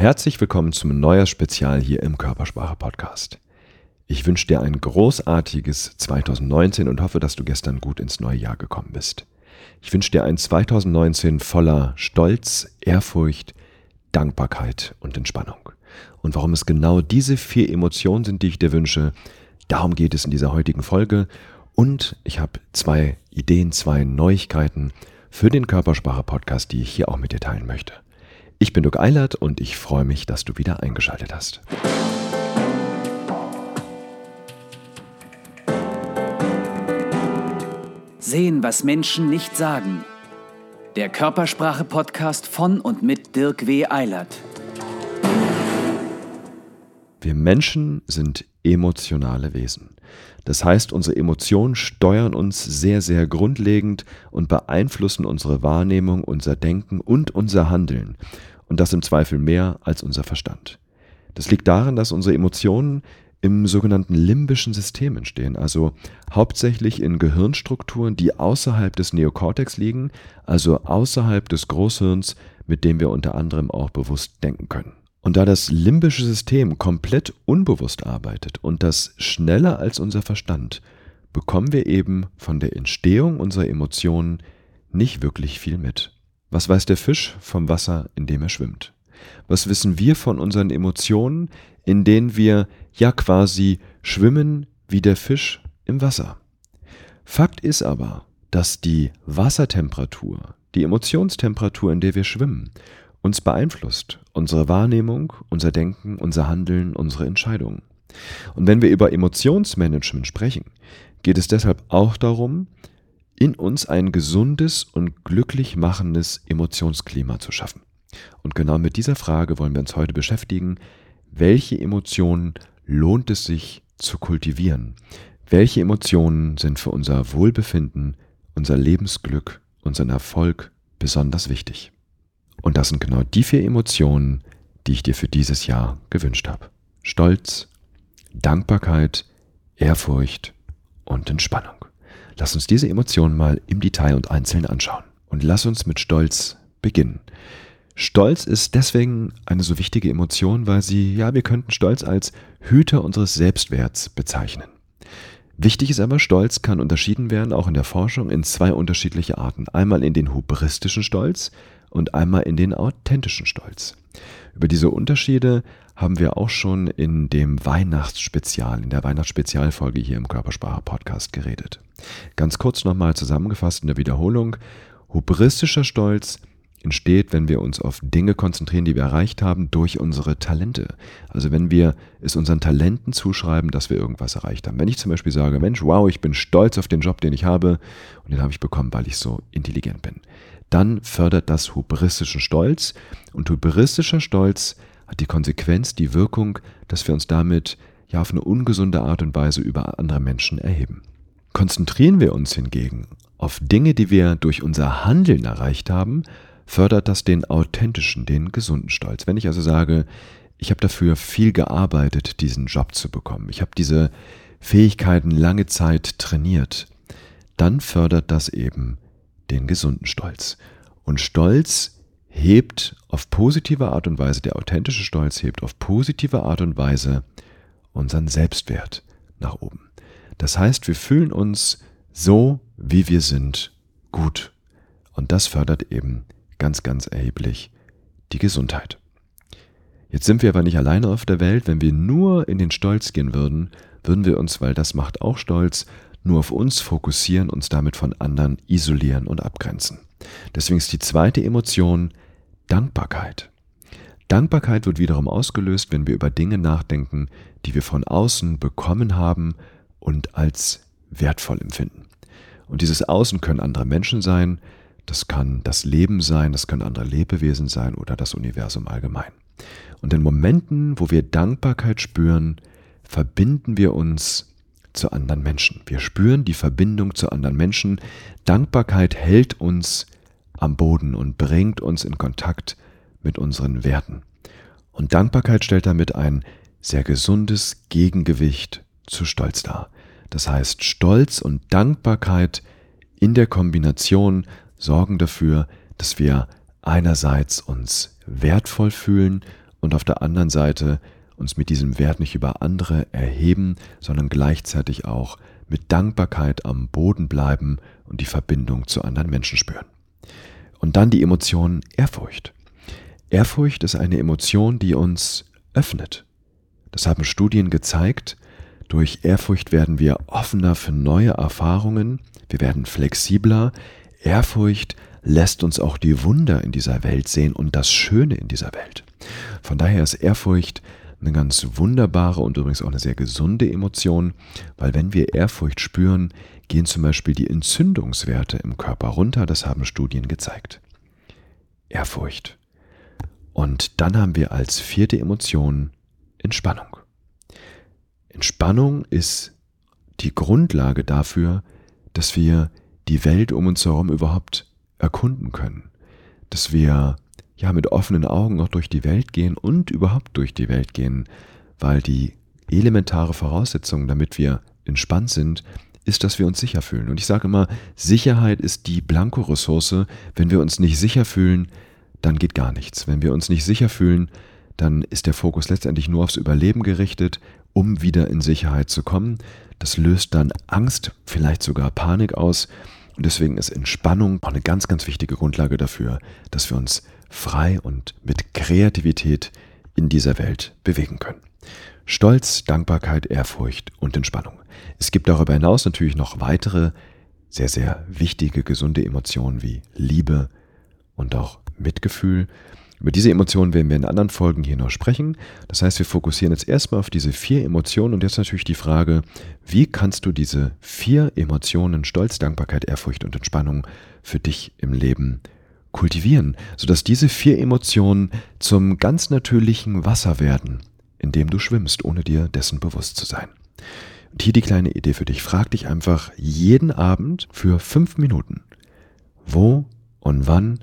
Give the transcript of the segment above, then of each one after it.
Herzlich willkommen zum Neujahrsspezial hier im Körpersprache Podcast. Ich wünsche dir ein großartiges 2019 und hoffe, dass du gestern gut ins neue Jahr gekommen bist. Ich wünsche dir ein 2019 voller Stolz, Ehrfurcht, Dankbarkeit und Entspannung. Und warum es genau diese vier Emotionen sind, die ich dir wünsche, darum geht es in dieser heutigen Folge. Und ich habe zwei Ideen, zwei Neuigkeiten für den Körpersprache Podcast, die ich hier auch mit dir teilen möchte. Ich bin Dirk Eilert und ich freue mich, dass du wieder eingeschaltet hast. Sehen, was Menschen nicht sagen. Der Körpersprache-Podcast von und mit Dirk W. Eilert. Wir Menschen sind emotionale Wesen. Das heißt, unsere Emotionen steuern uns sehr, sehr grundlegend und beeinflussen unsere Wahrnehmung, unser Denken und unser Handeln und das im Zweifel mehr als unser Verstand. Das liegt daran, dass unsere Emotionen im sogenannten limbischen System entstehen, also hauptsächlich in Gehirnstrukturen, die außerhalb des Neokortex liegen, also außerhalb des Großhirns, mit dem wir unter anderem auch bewusst denken können. Und da das limbische System komplett unbewusst arbeitet und das schneller als unser Verstand, bekommen wir eben von der Entstehung unserer Emotionen nicht wirklich viel mit. Was weiß der Fisch vom Wasser, in dem er schwimmt? Was wissen wir von unseren Emotionen, in denen wir ja quasi schwimmen wie der Fisch im Wasser? Fakt ist aber, dass die Wassertemperatur, die Emotionstemperatur, in der wir schwimmen, uns beeinflusst, unsere Wahrnehmung, unser Denken, unser Handeln, unsere Entscheidungen. Und wenn wir über Emotionsmanagement sprechen, geht es deshalb auch darum, in uns ein gesundes und glücklich machendes Emotionsklima zu schaffen. Und genau mit dieser Frage wollen wir uns heute beschäftigen. Welche Emotionen lohnt es sich zu kultivieren? Welche Emotionen sind für unser Wohlbefinden, unser Lebensglück, unseren Erfolg besonders wichtig? Und das sind genau die vier Emotionen, die ich dir für dieses Jahr gewünscht habe. Stolz, Dankbarkeit, Ehrfurcht und Entspannung. Lass uns diese Emotionen mal im Detail und einzeln anschauen. Und lass uns mit Stolz beginnen. Stolz ist deswegen eine so wichtige Emotion, weil sie, ja, wir könnten Stolz als Hüter unseres Selbstwerts bezeichnen. Wichtig ist aber, Stolz kann unterschieden werden, auch in der Forschung, in zwei unterschiedliche Arten. Einmal in den hubristischen Stolz und einmal in den authentischen Stolz. Über diese Unterschiede haben wir auch schon in dem Weihnachtsspezial, in der Weihnachtsspezialfolge hier im Körpersprache-Podcast geredet. Ganz kurz nochmal zusammengefasst in der Wiederholung. Hubristischer Stolz entsteht, wenn wir uns auf Dinge konzentrieren, die wir erreicht haben, durch unsere Talente. Also wenn wir es unseren Talenten zuschreiben, dass wir irgendwas erreicht haben. Wenn ich zum Beispiel sage, Mensch, wow, ich bin stolz auf den Job, den ich habe und den habe ich bekommen, weil ich so intelligent bin, dann fördert das hubristischen Stolz und hubristischer Stolz hat die Konsequenz, die Wirkung, dass wir uns damit ja auf eine ungesunde Art und Weise über andere Menschen erheben. Konzentrieren wir uns hingegen auf Dinge, die wir durch unser Handeln erreicht haben, fördert das den authentischen, den gesunden Stolz. Wenn ich also sage, ich habe dafür viel gearbeitet, diesen Job zu bekommen, ich habe diese Fähigkeiten lange Zeit trainiert, dann fördert das eben den gesunden Stolz. Und Stolz hebt auf positive Art und Weise, der authentische Stolz hebt auf positive Art und Weise unseren Selbstwert nach oben. Das heißt, wir fühlen uns so, wie wir sind, gut. Und das fördert eben ganz, ganz erheblich die Gesundheit. Jetzt sind wir aber nicht alleine auf der Welt. Wenn wir nur in den Stolz gehen würden, würden wir uns, weil das macht auch Stolz, nur auf uns fokussieren, uns damit von anderen isolieren und abgrenzen. Deswegen ist die zweite Emotion Dankbarkeit. Dankbarkeit wird wiederum ausgelöst, wenn wir über Dinge nachdenken, die wir von außen bekommen haben und als wertvoll empfinden. Und dieses Außen können andere Menschen sein, das kann das Leben sein, das können andere Lebewesen sein oder das Universum allgemein. Und in Momenten, wo wir Dankbarkeit spüren, verbinden wir uns zu anderen Menschen. Wir spüren die Verbindung zu anderen Menschen. Dankbarkeit hält uns am Boden und bringt uns in Kontakt mit unseren Werten. Und Dankbarkeit stellt damit ein sehr gesundes Gegengewicht zu Stolz dar. Das heißt, Stolz und Dankbarkeit in der Kombination sorgen dafür, dass wir einerseits uns wertvoll fühlen und auf der anderen Seite uns mit diesem Wert nicht über andere erheben, sondern gleichzeitig auch mit Dankbarkeit am Boden bleiben und die Verbindung zu anderen Menschen spüren. Und dann die Emotion Ehrfurcht. Ehrfurcht ist eine Emotion, die uns öffnet. Das haben Studien gezeigt. Durch Ehrfurcht werden wir offener für neue Erfahrungen, wir werden flexibler. Ehrfurcht lässt uns auch die Wunder in dieser Welt sehen und das Schöne in dieser Welt. Von daher ist Ehrfurcht eine ganz wunderbare und übrigens auch eine sehr gesunde Emotion, weil wenn wir Ehrfurcht spüren, gehen zum Beispiel die Entzündungswerte im Körper runter, das haben Studien gezeigt. Ehrfurcht. Und dann haben wir als vierte Emotion Entspannung. Entspannung ist die Grundlage dafür, dass wir die Welt um uns herum überhaupt erkunden können, dass wir ja mit offenen Augen noch durch die Welt gehen und überhaupt durch die Welt gehen, weil die elementare Voraussetzung, damit wir entspannt sind, ist, dass wir uns sicher fühlen. Und ich sage immer, Sicherheit ist die Blankoressource. Wenn wir uns nicht sicher fühlen, dann geht gar nichts. Wenn wir uns nicht sicher fühlen, dann ist der Fokus letztendlich nur aufs Überleben gerichtet, um wieder in Sicherheit zu kommen. Das löst dann Angst, vielleicht sogar Panik aus. Und deswegen ist Entspannung auch eine ganz, ganz wichtige Grundlage dafür, dass wir uns frei und mit Kreativität in dieser Welt bewegen können. Stolz, Dankbarkeit, Ehrfurcht und Entspannung. Es gibt darüber hinaus natürlich noch weitere sehr, sehr wichtige, gesunde Emotionen wie Liebe und auch Mitgefühl. Über diese Emotionen werden wir in anderen Folgen hier noch sprechen. Das heißt, wir fokussieren jetzt erstmal auf diese vier Emotionen und jetzt natürlich die Frage, wie kannst du diese vier Emotionen Stolz, Dankbarkeit, Ehrfurcht und Entspannung für dich im Leben kultivieren, sodass diese vier Emotionen zum ganz natürlichen Wasser werden, in dem du schwimmst, ohne dir dessen bewusst zu sein. Und hier die kleine Idee für dich. Frag dich einfach jeden Abend für fünf Minuten, wo und wann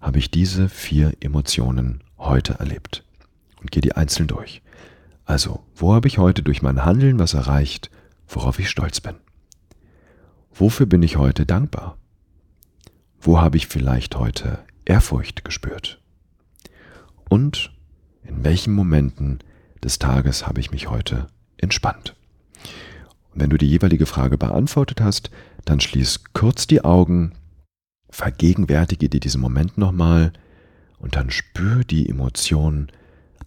habe ich diese vier Emotionen heute erlebt? Und geh die einzeln durch. Also, wo habe ich heute durch mein Handeln was erreicht, worauf ich stolz bin? Wofür bin ich heute dankbar? Wo habe ich vielleicht heute Ehrfurcht gespürt? Und in welchen Momenten des Tages habe ich mich heute entspannt? Und wenn du die jeweilige Frage beantwortet hast, dann schließ kurz die Augen, vergegenwärtige dir diesen Moment nochmal und dann spür die Emotion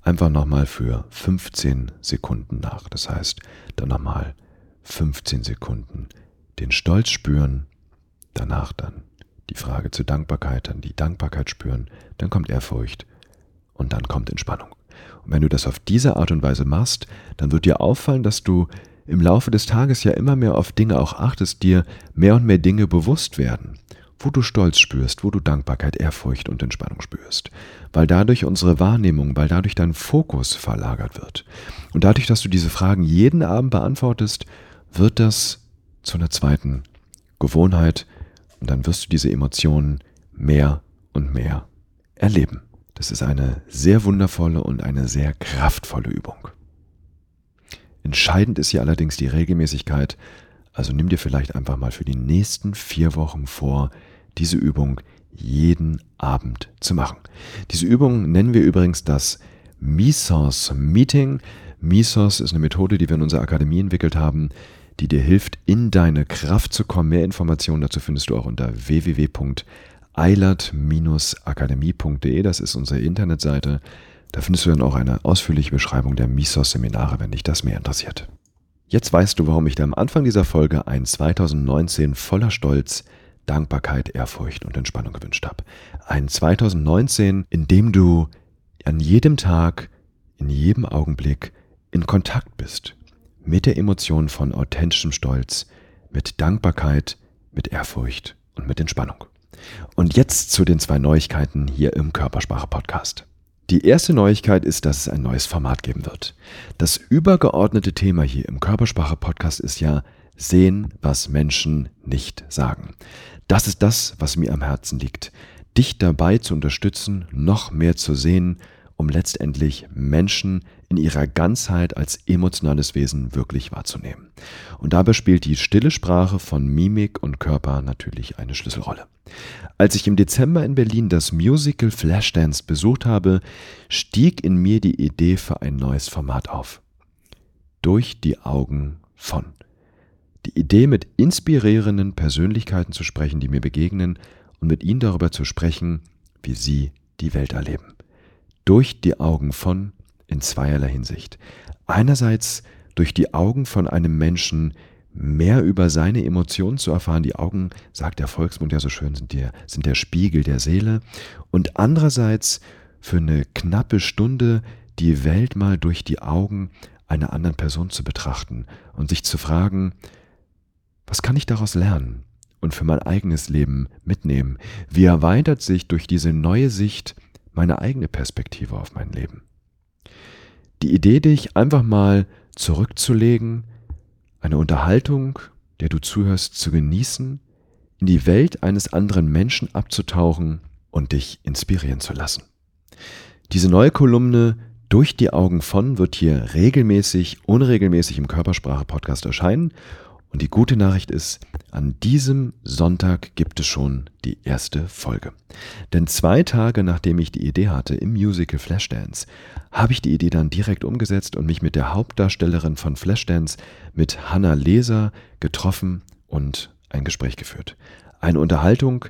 einfach nochmal für 15 Sekunden nach. Das heißt, dann nochmal 15 Sekunden den Stolz spüren, danach dann die Frage zur Dankbarkeit, dann die Dankbarkeit spüren, dann kommt Ehrfurcht und dann kommt Entspannung. Und wenn du das auf diese Art und Weise machst, dann wird dir auffallen, dass du im Laufe des Tages ja immer mehr auf Dinge auch achtest, dir mehr und mehr Dinge bewusst werden, wo du Stolz spürst, wo du Dankbarkeit, Ehrfurcht und Entspannung spürst, weil dadurch unsere Wahrnehmung, weil dadurch dein Fokus verlagert wird. Und dadurch, dass du diese Fragen jeden Abend beantwortest, wird das zu einer zweiten Gewohnheit, dann wirst du diese Emotionen mehr und mehr erleben. Das ist eine sehr wundervolle und eine sehr kraftvolle Übung. Entscheidend ist hier allerdings die Regelmäßigkeit, also nimm dir vielleicht einfach mal für die nächsten vier Wochen vor, diese Übung jeden Abend zu machen. Diese Übung nennen wir übrigens das Misos Meeting. Misos ist eine Methode, die wir in unserer Akademie entwickelt haben, die dir hilft, in deine Kraft zu kommen. Mehr Informationen dazu findest du auch unter www.eilert-akademie.de. Das ist unsere Internetseite. Da findest du dann auch eine ausführliche Beschreibung der Misos-Seminare, wenn dich das mehr interessiert. Jetzt weißt du, warum ich dir am Anfang dieser Folge ein 2019 voller Stolz, Dankbarkeit, Ehrfurcht und Entspannung gewünscht habe. Ein 2019, in dem du an jedem Tag, in jedem Augenblick in Kontakt bist mit der Emotion von authentischem Stolz, mit Dankbarkeit, mit Ehrfurcht und mit Entspannung. Und jetzt zu den zwei Neuigkeiten hier im Körpersprache-Podcast. Die erste Neuigkeit ist, dass es ein neues Format geben wird. Das übergeordnete Thema hier im Körpersprache-Podcast ist ja sehen, was Menschen nicht sagen. Das ist das, was mir am Herzen liegt. Dich dabei zu unterstützen, noch mehr zu sehen um letztendlich Menschen in ihrer Ganzheit als emotionales Wesen wirklich wahrzunehmen. Und dabei spielt die stille Sprache von Mimik und Körper natürlich eine Schlüsselrolle. Als ich im Dezember in Berlin das Musical Flashdance besucht habe, stieg in mir die Idee für ein neues Format auf. Durch die Augen von. Die Idee, mit inspirierenden Persönlichkeiten zu sprechen, die mir begegnen und mit ihnen darüber zu sprechen, wie sie die Welt erleben. Durch die Augen von in zweierlei Hinsicht. Einerseits durch die Augen von einem Menschen mehr über seine Emotionen zu erfahren. Die Augen, sagt der Volksmund ja so schön, sind der, sind der Spiegel der Seele. Und andererseits für eine knappe Stunde die Welt mal durch die Augen einer anderen Person zu betrachten und sich zu fragen, was kann ich daraus lernen und für mein eigenes Leben mitnehmen? Wie erweitert sich durch diese neue Sicht meine eigene Perspektive auf mein Leben? Die Idee, dich einfach mal zurückzulegen, eine Unterhaltung, der du zuhörst, zu genießen, in die Welt eines anderen Menschen abzutauchen und dich inspirieren zu lassen. Diese neue Kolumne durch die Augen von wird hier regelmäßig, unregelmäßig im Körpersprache-Podcast erscheinen und die gute Nachricht ist, an diesem Sonntag gibt es schon die erste Folge. Denn zwei Tage nachdem ich die Idee hatte im Musical Flashdance, habe ich die Idee dann direkt umgesetzt und mich mit der Hauptdarstellerin von Flashdance, mit Hannah Leser, getroffen und ein Gespräch geführt. Eine Unterhaltung,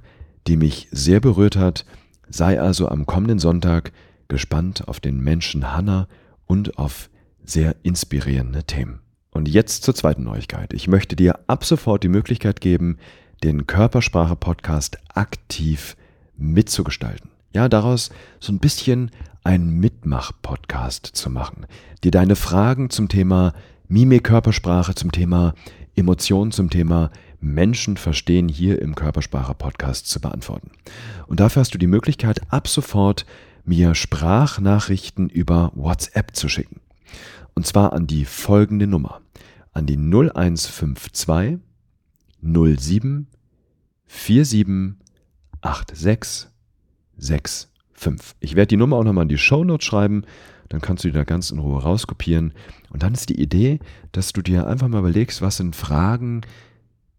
die mich sehr berührt hat, sei also am kommenden Sonntag gespannt auf den Menschen Hannah und auf sehr inspirierende Themen. Und jetzt zur zweiten Neuigkeit. Ich möchte dir ab sofort die Möglichkeit geben, den Körpersprache-Podcast aktiv mitzugestalten. Ja, daraus so ein bisschen ein Mitmach-Podcast zu machen. Dir deine Fragen zum Thema Mimik, Körpersprache, zum Thema Emotionen, zum Thema Menschen verstehen hier im Körpersprache-Podcast zu beantworten. Und dafür hast du die Möglichkeit, ab sofort mir Sprachnachrichten über WhatsApp zu schicken. Und zwar an die folgende Nummer. An die 0152 07 47 86 65. Ich werde die Nummer auch nochmal in die Shownotes schreiben, dann kannst du die da ganz in Ruhe rauskopieren. Und dann ist die Idee, dass du dir einfach mal überlegst, was sind Fragen,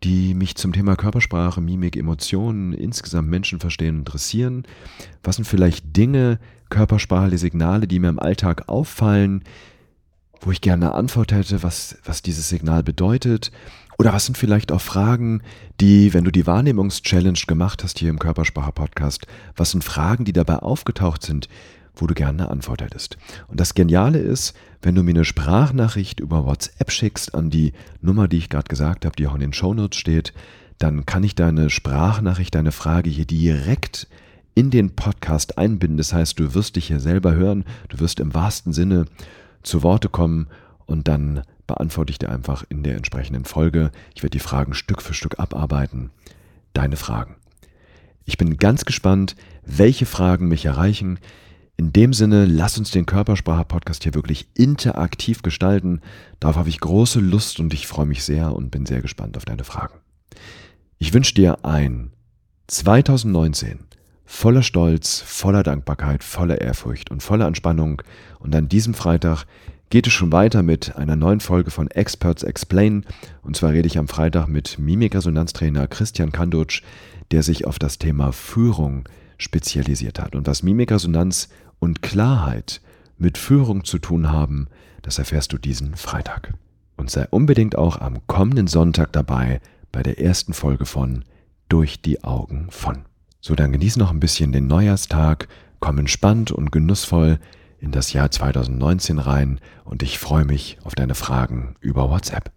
die mich zum Thema Körpersprache, Mimik, Emotionen, insgesamt Menschenverstehen interessieren. Was sind vielleicht Dinge, körpersprachliche Signale, die mir im Alltag auffallen, wo ich gerne eine Antwort hätte, was, was dieses Signal bedeutet. Oder was sind vielleicht auch Fragen, die, wenn du die Wahrnehmungs-Challenge gemacht hast hier im Körpersprache-Podcast, was sind Fragen, die dabei aufgetaucht sind, wo du gerne eine Antwort hättest. Und das Geniale ist, wenn du mir eine Sprachnachricht über WhatsApp schickst an die Nummer, die ich gerade gesagt habe, die auch in den Shownotes steht, dann kann ich deine Sprachnachricht, deine Frage hier direkt in den Podcast einbinden. Das heißt, du wirst dich hier selber hören, du wirst im wahrsten Sinne zu Worte kommen und dann beantworte ich dir einfach in der entsprechenden Folge. Ich werde die Fragen Stück für Stück abarbeiten. Deine Fragen. Ich bin ganz gespannt, welche Fragen mich erreichen. In dem Sinne, lass uns den Körpersprache-Podcast hier wirklich interaktiv gestalten. Darauf habe ich große Lust und ich freue mich sehr und bin sehr gespannt auf deine Fragen. Ich wünsche dir ein 2019 voller Stolz, voller Dankbarkeit, voller Ehrfurcht und voller Entspannung. Und an diesem Freitag geht es schon weiter mit einer neuen Folge von Experts Explain. Und zwar rede ich am Freitag mit Mimikresonanztrainer Christian Kandutsch, der sich auf das Thema Führung spezialisiert hat. Und was Mimikresonanz und Klarheit mit Führung zu tun haben, das erfährst du diesen Freitag. Und sei unbedingt auch am kommenden Sonntag dabei bei der ersten Folge von Durch die Augen von. So, dann genieß noch ein bisschen den Neujahrstag, komm entspannt und genussvoll in das Jahr 2019 rein und ich freue mich auf deine Fragen über WhatsApp.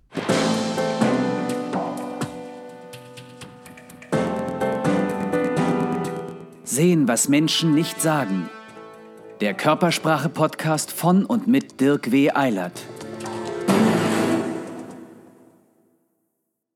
Sehen, was Menschen nicht sagen. Der Körpersprache-Podcast von und mit Dirk W. Eilert.